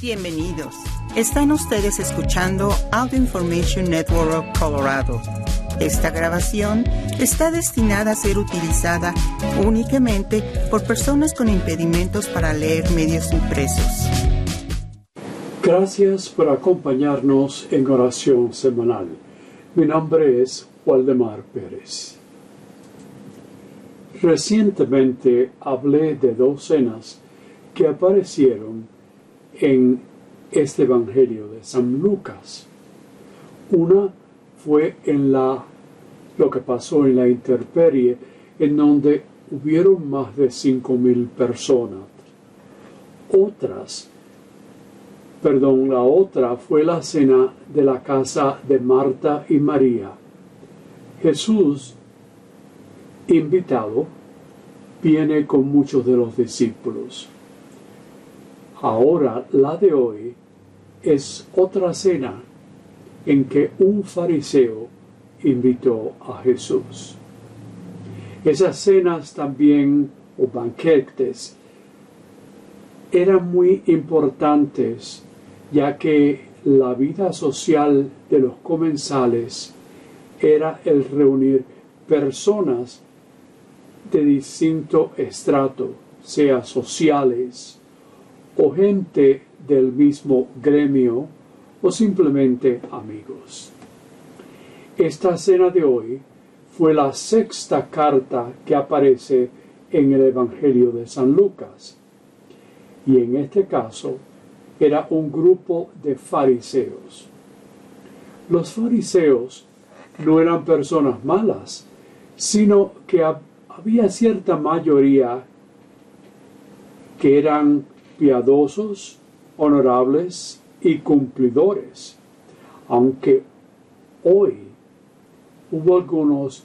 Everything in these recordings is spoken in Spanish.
Bienvenidos. Están ustedes escuchando Audio Information Network of Colorado. Esta grabación está destinada a ser utilizada únicamente por personas con impedimentos para leer medios impresos. Gracias por acompañarnos en oración semanal. Mi nombre es Waldemar Pérez. Recientemente hablé de dos cenas que aparecieron en este Evangelio de San Lucas. Una fue en la lo que pasó en la interperie, en donde hubieron más de cinco mil personas. Otras, perdón, la otra fue la cena de la casa de Marta y María. Jesús, invitado, viene con muchos de los discípulos. Ahora la de hoy es otra cena en que un fariseo invitó a Jesús. Esas cenas también, o banquetes, eran muy importantes, ya que la vida social de los comensales era el reunir personas de distinto estrato, sea sociales, o gente del mismo gremio o simplemente amigos. Esta cena de hoy fue la sexta carta que aparece en el Evangelio de San Lucas. Y en este caso era un grupo de fariseos. Los fariseos no eran personas malas, sino que había cierta mayoría que eran piadosos, honorables y cumplidores, aunque hoy hubo algunos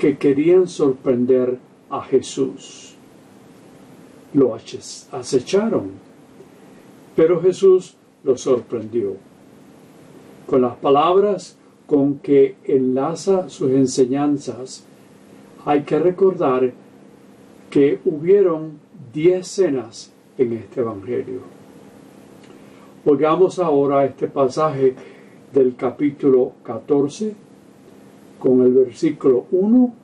que querían sorprender a Jesús. Lo acecharon, pero Jesús lo sorprendió. Con las palabras con que enlaza sus enseñanzas, hay que recordar que hubieron diez cenas en este Evangelio. Oigamos ahora este pasaje del capítulo 14 con el versículo 1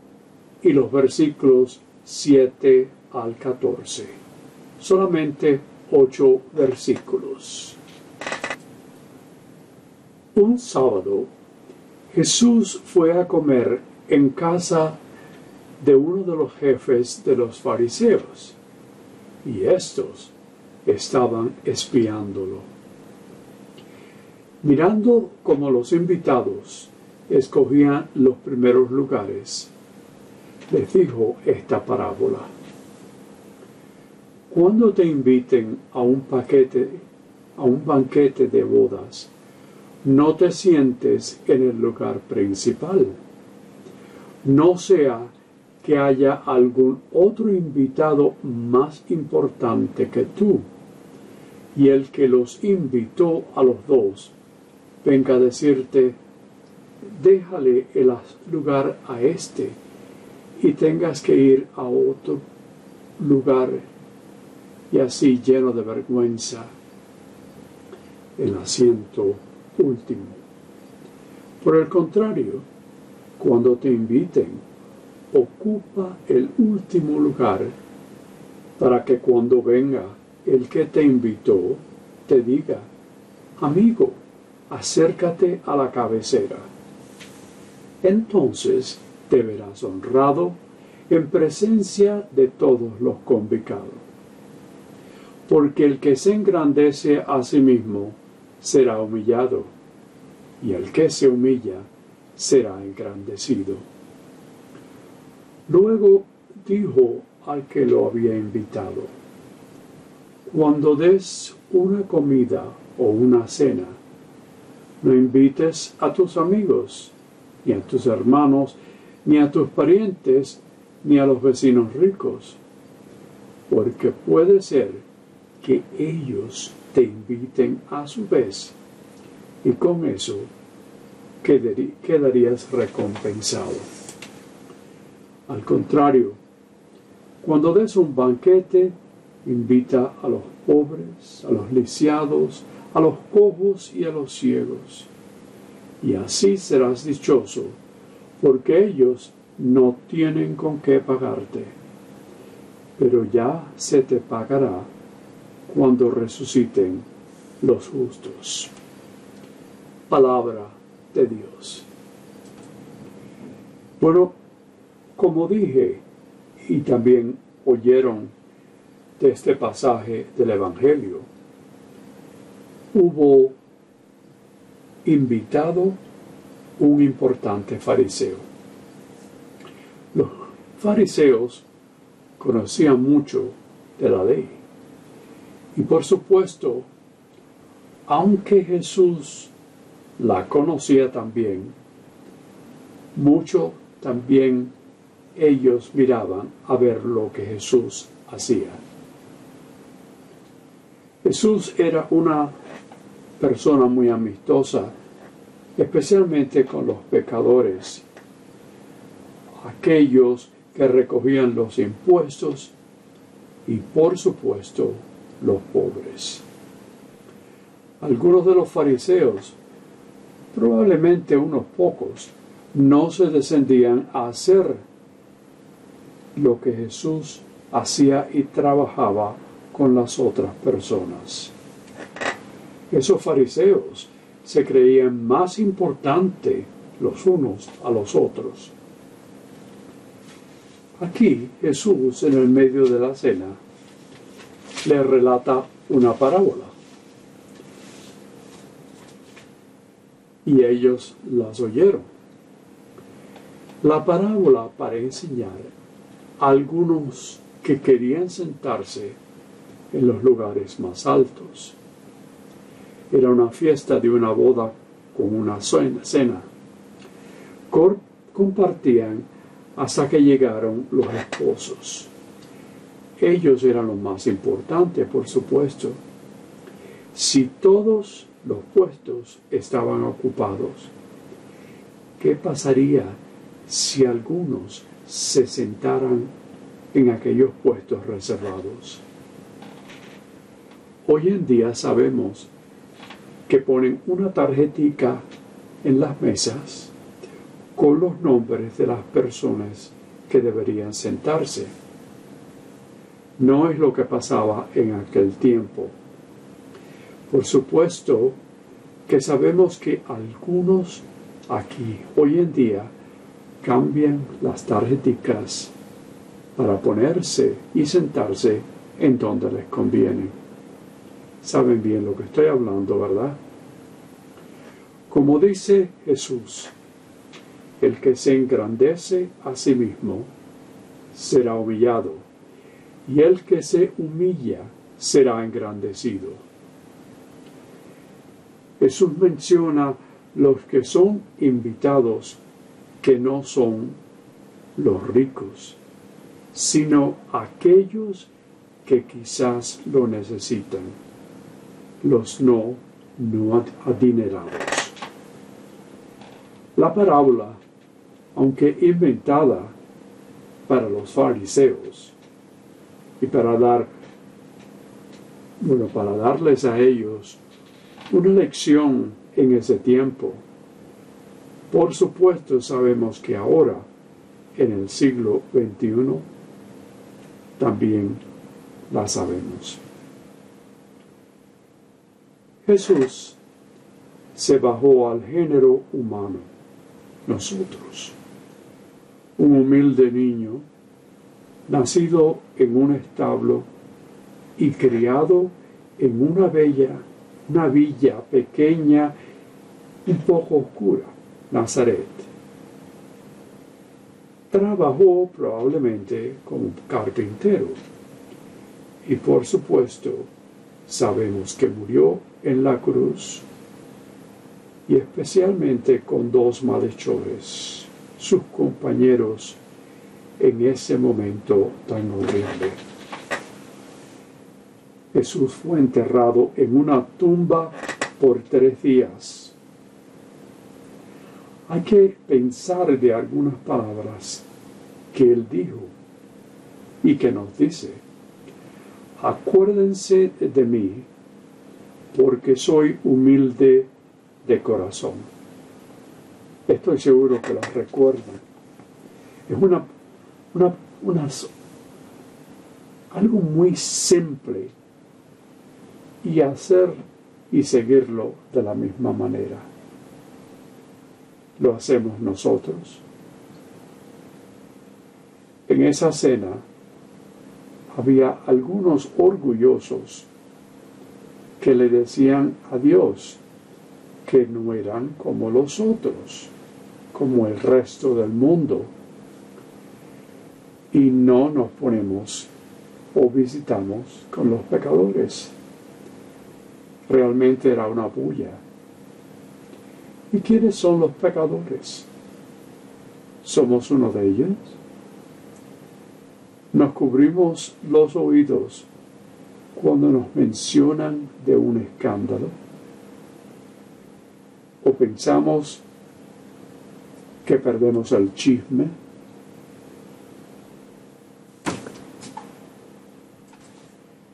y los versículos 7 al 14. Solamente ocho versículos. Un sábado Jesús fue a comer en casa de uno de los jefes de los fariseos y estos estaban espiándolo. Mirando como los invitados escogían los primeros lugares, les dijo esta parábola. Cuando te inviten a un paquete, a un banquete de bodas, no te sientes en el lugar principal. No sea que haya algún otro invitado más importante que tú, y el que los invitó a los dos venga a decirte, déjale el lugar a este y tengas que ir a otro lugar y así lleno de vergüenza el asiento último. Por el contrario, cuando te inviten ocupa el último lugar para que cuando venga el que te invitó, te diga, amigo, acércate a la cabecera. Entonces te verás honrado en presencia de todos los convocados. Porque el que se engrandece a sí mismo será humillado, y el que se humilla será engrandecido. Luego dijo al que lo había invitado, cuando des una comida o una cena, no invites a tus amigos, ni a tus hermanos, ni a tus parientes, ni a los vecinos ricos, porque puede ser que ellos te inviten a su vez, y con eso quedarías recompensado. Al contrario, cuando des un banquete, invita a los pobres, a los lisiados, a los cojos y a los ciegos. Y así serás dichoso, porque ellos no tienen con qué pagarte. Pero ya se te pagará cuando resuciten los justos. Palabra de Dios. Bueno, como dije, y también oyeron de este pasaje del Evangelio, hubo invitado un importante fariseo. Los fariseos conocían mucho de la ley. Y por supuesto, aunque Jesús la conocía también, mucho también ellos miraban a ver lo que Jesús hacía. Jesús era una persona muy amistosa, especialmente con los pecadores, aquellos que recogían los impuestos y por supuesto los pobres. Algunos de los fariseos, probablemente unos pocos, no se descendían a hacer lo que Jesús hacía y trabajaba con las otras personas. Esos fariseos se creían más importantes los unos a los otros. Aquí Jesús, en el medio de la cena, le relata una parábola. Y ellos las oyeron. La parábola para enseñar algunos que querían sentarse en los lugares más altos. Era una fiesta de una boda con una cena. Compartían hasta que llegaron los esposos. Ellos eran los más importantes, por supuesto. Si todos los puestos estaban ocupados, ¿qué pasaría si algunos se sentaran en aquellos puestos reservados. Hoy en día sabemos que ponen una tarjetica en las mesas con los nombres de las personas que deberían sentarse. No es lo que pasaba en aquel tiempo. Por supuesto que sabemos que algunos aquí hoy en día cambian las tarjeticas para ponerse y sentarse en donde les conviene. Saben bien lo que estoy hablando, ¿verdad? Como dice Jesús, el que se engrandece a sí mismo será humillado, y el que se humilla será engrandecido. Jesús menciona los que son invitados que no son los ricos, sino aquellos que quizás lo necesitan, los no, no adinerados. La parábola, aunque inventada para los fariseos y para dar, bueno, para darles a ellos una lección en ese tiempo, por supuesto sabemos que ahora, en el siglo XXI, también la sabemos. Jesús se bajó al género humano, nosotros, un humilde niño, nacido en un establo y criado en una bella, una villa pequeña, un poco oscura Nazaret. Trabajó probablemente como carpintero y por supuesto sabemos que murió en la cruz y especialmente con dos malhechores, sus compañeros en ese momento tan horrible. Jesús fue enterrado en una tumba por tres días hay que pensar de algunas palabras que Él dijo y que nos dice. acuérdense de mí, porque soy humilde de corazón. Estoy seguro que lo recuerdan. Es una, una, algo muy simple y hacer y seguirlo de la misma manera. Lo hacemos nosotros. En esa cena había algunos orgullosos que le decían a Dios que no eran como los otros, como el resto del mundo. Y no nos ponemos o visitamos con los pecadores. Realmente era una bulla. ¿Y quiénes son los pecadores? ¿Somos uno de ellos? Nos cubrimos los oídos cuando nos mencionan de un escándalo. O pensamos que perdemos el chisme.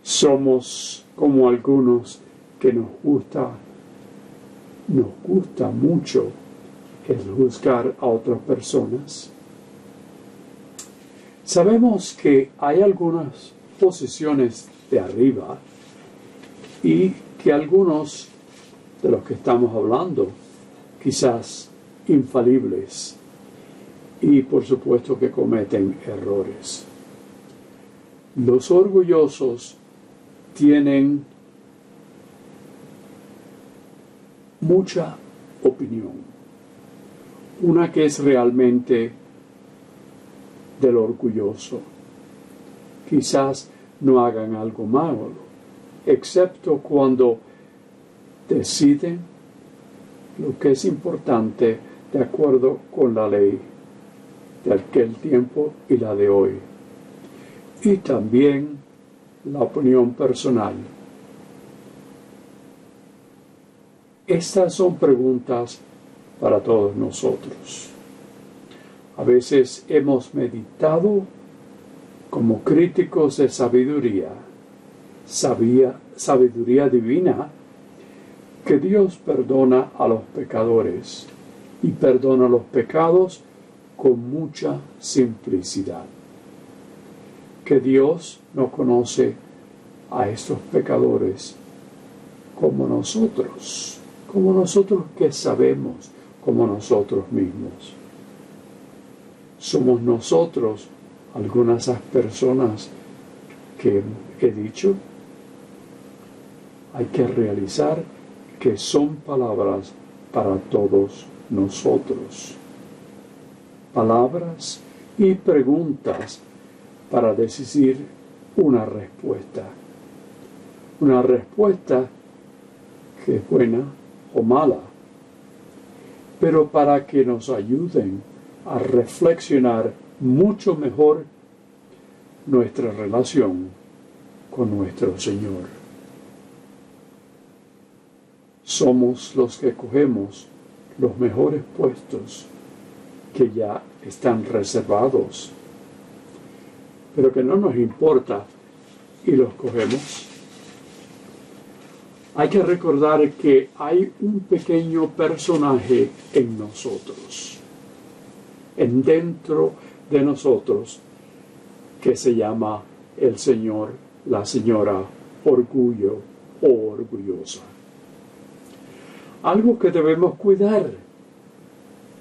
Somos como algunos que nos gusta, nos gusta mucho el juzgar a otras personas Sabemos que hay algunas posiciones de arriba y que algunos de los que estamos hablando, quizás infalibles, y por supuesto que cometen errores. Los orgullosos tienen mucha opinión, una que es realmente del orgulloso. Quizás no hagan algo malo, excepto cuando deciden lo que es importante de acuerdo con la ley de aquel tiempo y la de hoy. Y también la opinión personal. Estas son preguntas para todos nosotros. A veces hemos meditado como críticos de sabiduría, sabía, sabiduría divina, que Dios perdona a los pecadores y perdona los pecados con mucha simplicidad. Que Dios no conoce a estos pecadores como nosotros, como nosotros que sabemos, como nosotros mismos somos nosotros, algunas de esas personas que he dicho, hay que realizar que son palabras para todos nosotros. Palabras y preguntas para decidir una respuesta. Una respuesta que es buena o mala, pero para que nos ayuden a reflexionar mucho mejor nuestra relación con nuestro Señor. Somos los que cogemos los mejores puestos que ya están reservados, pero que no nos importa y los cogemos. Hay que recordar que hay un pequeño personaje en nosotros en dentro de nosotros que se llama el Señor, la señora orgullo o orgullosa. Algo que debemos cuidar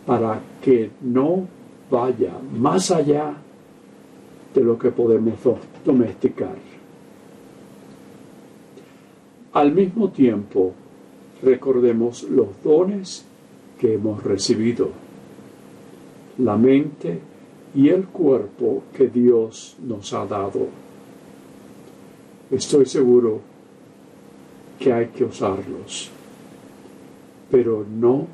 para que no vaya más allá de lo que podemos domesticar. Al mismo tiempo, recordemos los dones que hemos recibido la mente y el cuerpo que Dios nos ha dado. Estoy seguro que hay que usarlos, pero no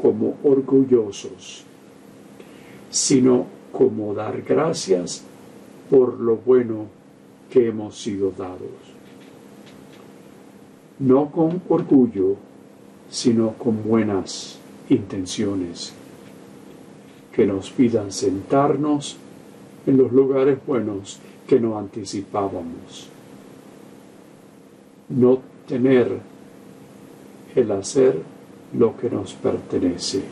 como orgullosos, sino como dar gracias por lo bueno que hemos sido dados. No con orgullo, sino con buenas intenciones que nos pidan sentarnos en los lugares buenos que no anticipábamos. no tener el hacer lo que nos pertenece.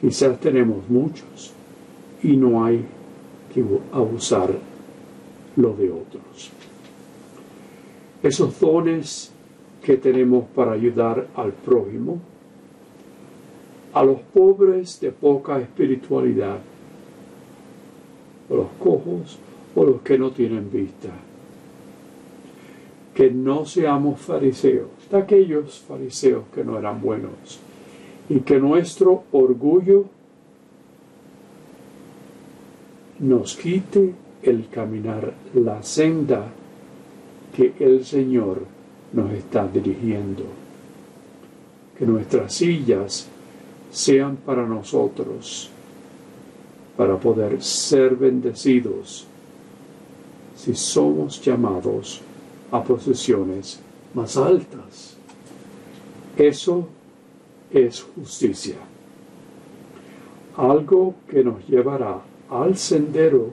Quizás tenemos muchos y no hay que abusar lo de otros. Esos dones que tenemos para ayudar al prójimo, a los pobres de poca espiritualidad, o los cojos o los que no tienen vista. Que no seamos fariseos, de aquellos fariseos que no eran buenos, y que nuestro orgullo nos quite el caminar la senda que el Señor nos está dirigiendo. Que nuestras sillas sean para nosotros, para poder ser bendecidos si somos llamados a posiciones más altas. Eso es justicia. Algo que nos llevará al sendero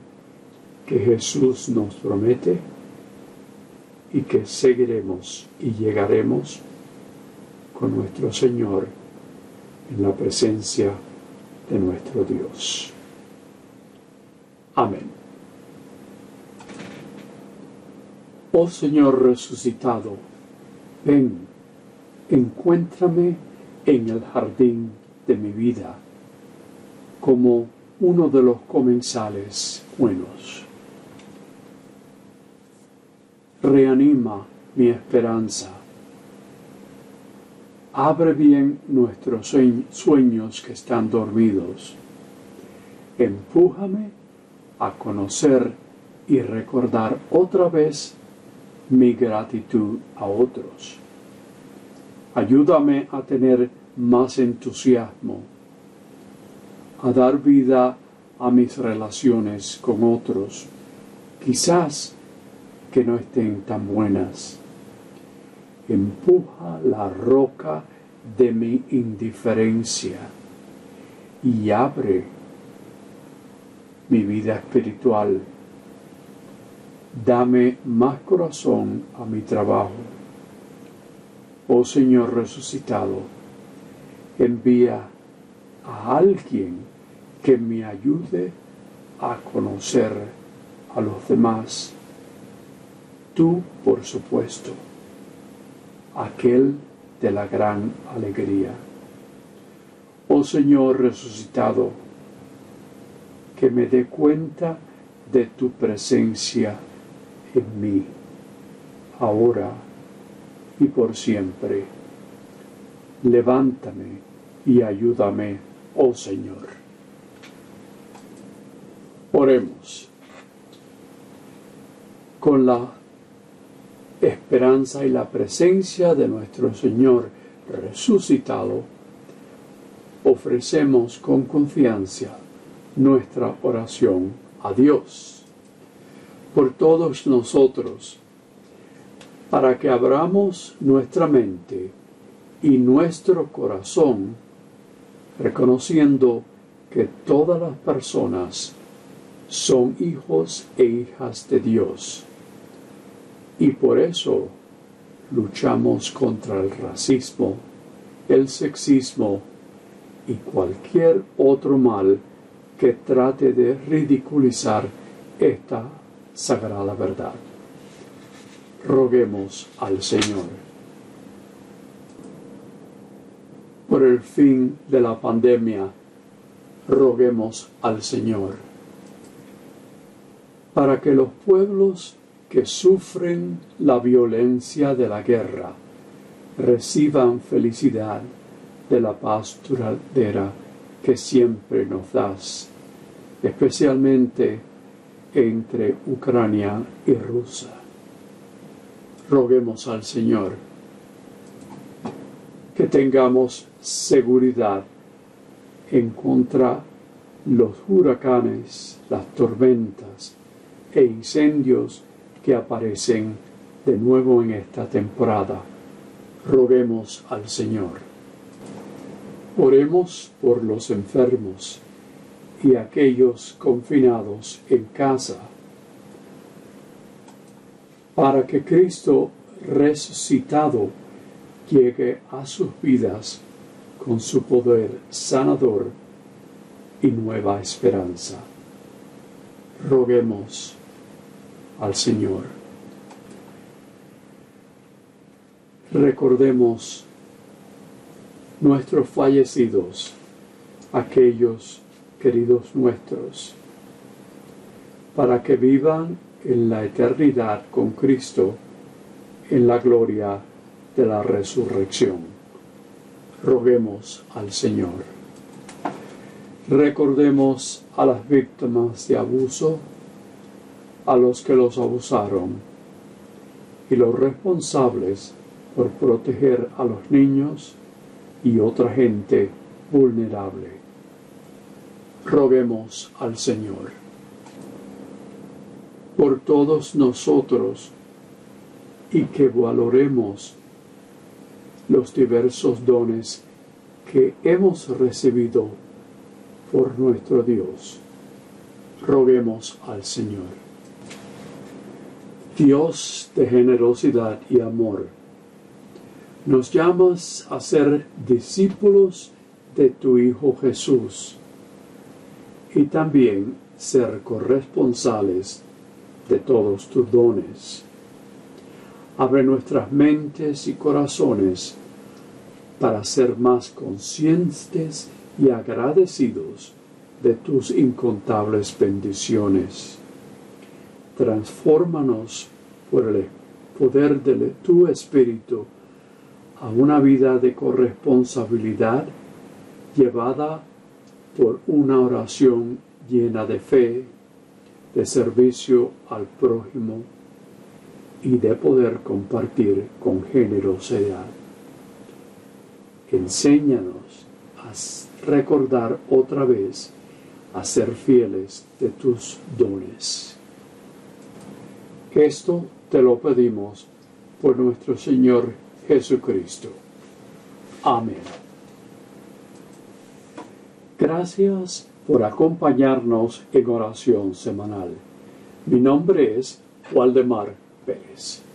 que Jesús nos promete y que seguiremos y llegaremos con nuestro Señor en la presencia de nuestro Dios. Amén. Oh Señor resucitado, ven, encuéntrame en el jardín de mi vida como uno de los comensales buenos reanima mi esperanza. Abre bien nuestros sueños que están dormidos. Empújame a conocer y recordar otra vez mi gratitud a otros. Ayúdame a tener más entusiasmo, a dar vida a mis relaciones con otros. Quizás que no estén tan buenas. Empuja la roca de mi indiferencia y abre mi vida espiritual. Dame más corazón a mi trabajo. Oh Señor resucitado, envía a alguien que me ayude a conocer a los demás tú, por supuesto, aquel de la gran alegría. Oh Señor resucitado, que me dé cuenta de tu presencia en mí, ahora y por siempre. Levántame y ayúdame, oh Señor. Oremos. Con la esperanza y la presencia de nuestro Señor resucitado, ofrecemos con confianza nuestra oración a Dios por todos nosotros, para que abramos nuestra mente y nuestro corazón, reconociendo que todas las personas son hijos e hijas de Dios y por eso luchamos contra el racismo, el sexismo y cualquier otro mal que trate de ridiculizar esta sagrada verdad. Roguemos al Señor. Por el fin de la pandemia, roguemos al Señor. Para que los pueblos que sufren la violencia de la guerra reciban felicidad de la paz duradera que siempre nos das, especialmente entre Ucrania y Rusia. Roguemos al Señor que tengamos seguridad en contra los huracanes, las tormentas e incendios que aparecen de nuevo en esta temporada. Roguemos al Señor. Oremos por los enfermos y aquellos confinados en casa, para que Cristo resucitado llegue a sus vidas con su poder sanador y nueva esperanza. Roguemos al Señor. Recordemos nuestros fallecidos, aquellos queridos nuestros, para que vivan en la eternidad con Cristo en la gloria de la resurrección. Roguemos al Señor. Recordemos a las víctimas de abuso, a los que los abusaron y los responsables por proteger a los niños y otra gente vulnerable. Roguemos al Señor. Por todos nosotros y que valoremos los diversos dones que hemos recibido por nuestro Dios. Roguemos al Señor. Dios de generosidad y amor, nos llamas a ser discípulos de tu Hijo Jesús y también ser corresponsales de todos tus dones. Abre nuestras mentes y corazones para ser más conscientes y agradecidos de tus incontables bendiciones. Transfórmanos por el poder de tu Espíritu a una vida de corresponsabilidad llevada por una oración llena de fe, de servicio al prójimo y de poder compartir con generosidad. Enséñanos a recordar otra vez a ser fieles de tus dones. Esto te lo pedimos por nuestro Señor Jesucristo. Amén. Gracias por acompañarnos en oración semanal. Mi nombre es Waldemar Pérez.